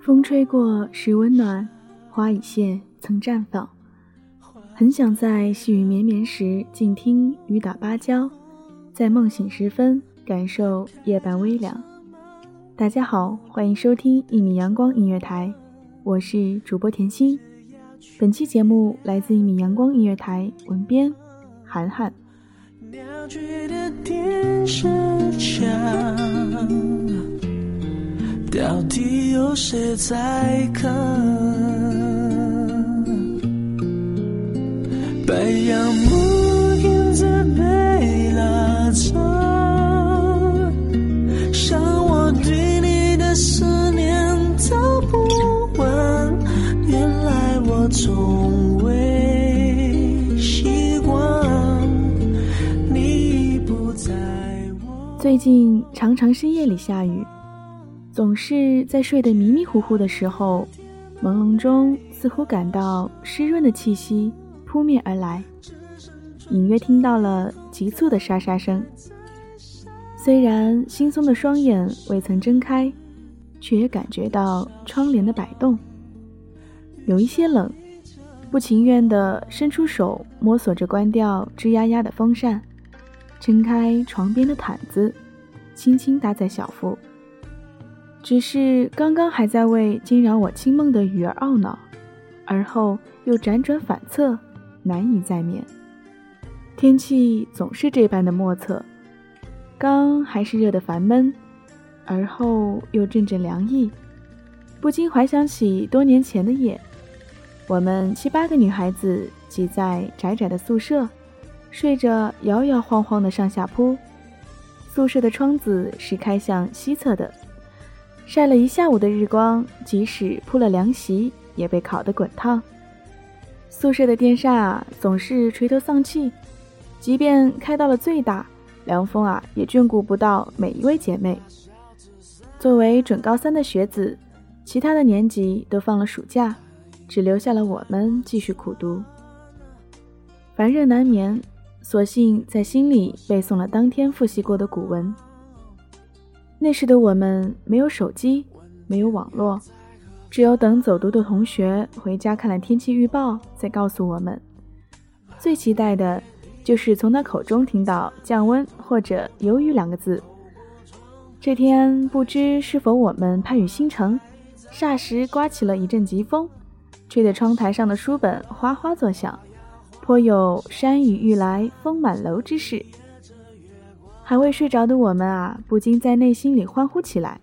风吹过时温暖，花已谢曾绽放。很想在细雨绵绵时静听雨打芭蕉，在梦醒时分感受夜半微凉。大家好，欢迎收听一米阳光音乐台，我是主播甜心。本期节目来自一米阳光音乐台文编涵涵。鸟居的电视墙，到底有谁在看？白杨最近常常深夜里下雨，总是在睡得迷迷糊糊的时候，朦胧中似乎感到湿润的气息扑面而来，隐约听到了急促的沙沙声。虽然惺忪的双眼未曾睁开，却也感觉到窗帘的摆动，有一些冷，不情愿地伸出手摸索着关掉吱呀呀的风扇。撑开床边的毯子，轻轻搭在小腹。只是刚刚还在为惊扰我清梦的鱼儿懊恼，而后又辗转反侧，难以再眠。天气总是这般的莫测，刚还是热得烦闷，而后又阵阵凉意，不禁怀想起多年前的夜，我们七八个女孩子挤在窄窄的宿舍。睡着摇摇晃晃的上下铺，宿舍的窗子是开向西侧的，晒了一下午的日光，即使铺了凉席，也被烤得滚烫。宿舍的电扇啊，总是垂头丧气，即便开到了最大，凉风啊，也眷顾不到每一位姐妹。作为准高三的学子，其他的年级都放了暑假，只留下了我们继续苦读。烦热难眠。索性在心里背诵了当天复习过的古文。那时的我们没有手机，没有网络，只有等走读的同学回家看了天气预报再告诉我们。最期待的就是从他口中听到降温或者有雨两个字。这天不知是否我们盼雨星辰，霎时刮起了一阵疾风，吹得窗台上的书本哗哗作响。颇有山雨欲来风满楼之势。还未睡着的我们啊，不禁在内心里欢呼起来。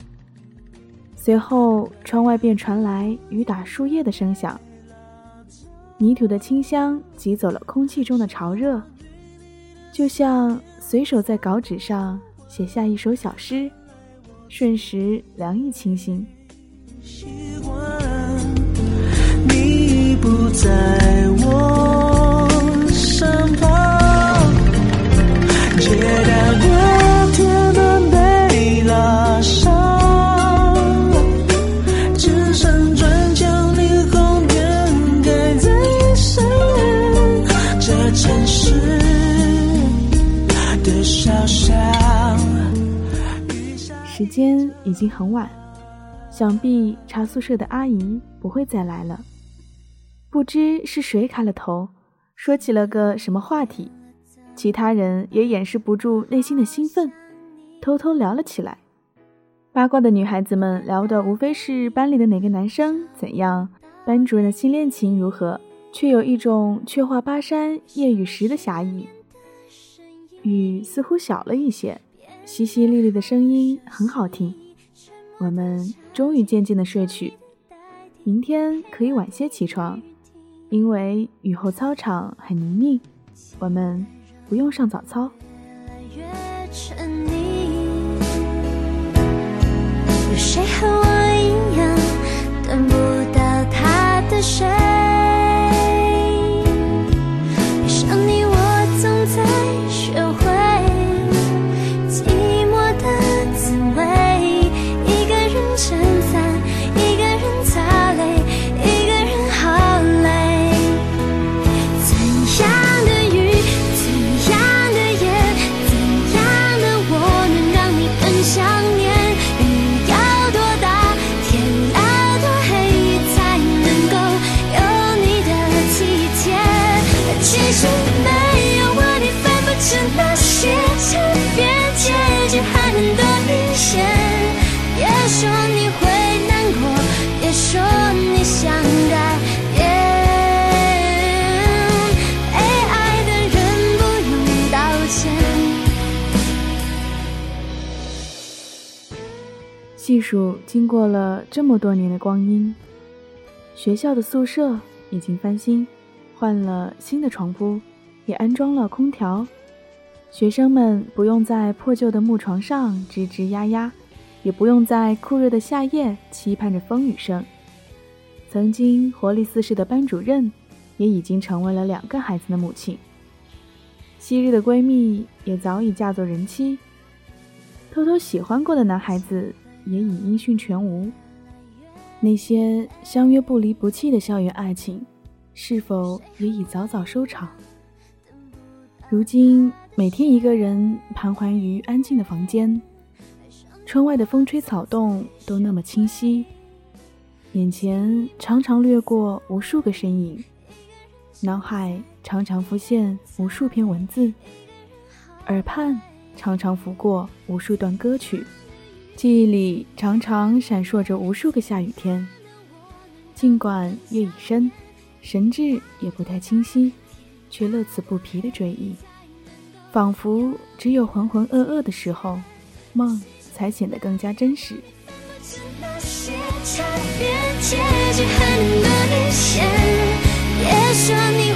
随后，窗外便传来雨打树叶的声响，泥土的清香挤走了空气中的潮热，就像随手在稿纸上写下一首小诗，瞬时凉意清新。的小巷。时间已经很晚，想必查宿舍的阿姨不会再来了。不知是谁开了头，说起了个什么话题，其他人也掩饰不住内心的兴奋，偷偷聊了起来。八卦的女孩子们聊的无非是班里的哪个男生怎样，班主任的新恋情如何，却有一种“却话巴山夜雨时”的侠意。雨似乎小了一些。淅淅沥沥的声音很好听，我们终于渐渐的睡去。明天可以晚些起床，因为雨后操场很泥泞，我们不用上早操。有谁和我一样等不到他的谁？技术经过了这么多年的光阴，学校的宿舍已经翻新，换了新的床铺，也安装了空调。学生们不用在破旧的木床上吱吱呀呀，也不用在酷热的夏夜期盼着风雨声。曾经活力四射的班主任，也已经成为了两个孩子的母亲。昔日的闺蜜也早已嫁作人妻，偷偷喜欢过的男孩子也已音讯全无。那些相约不离不弃的校园爱情，是否也已早早收场？如今每天一个人盘桓于安静的房间，窗外的风吹草动都那么清晰，眼前常常掠过无数个身影，脑海常常浮现无数篇文字，耳畔常常拂过无数段歌曲，记忆里常常闪烁着无数个下雨天。尽管夜已深，神志也不太清晰，却乐此不疲的追忆，仿佛只有浑浑噩噩的时候，梦才显得更加真实。那些差别，结局还能多明显。别说你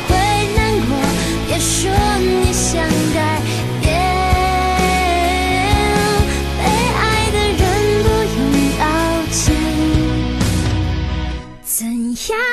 怎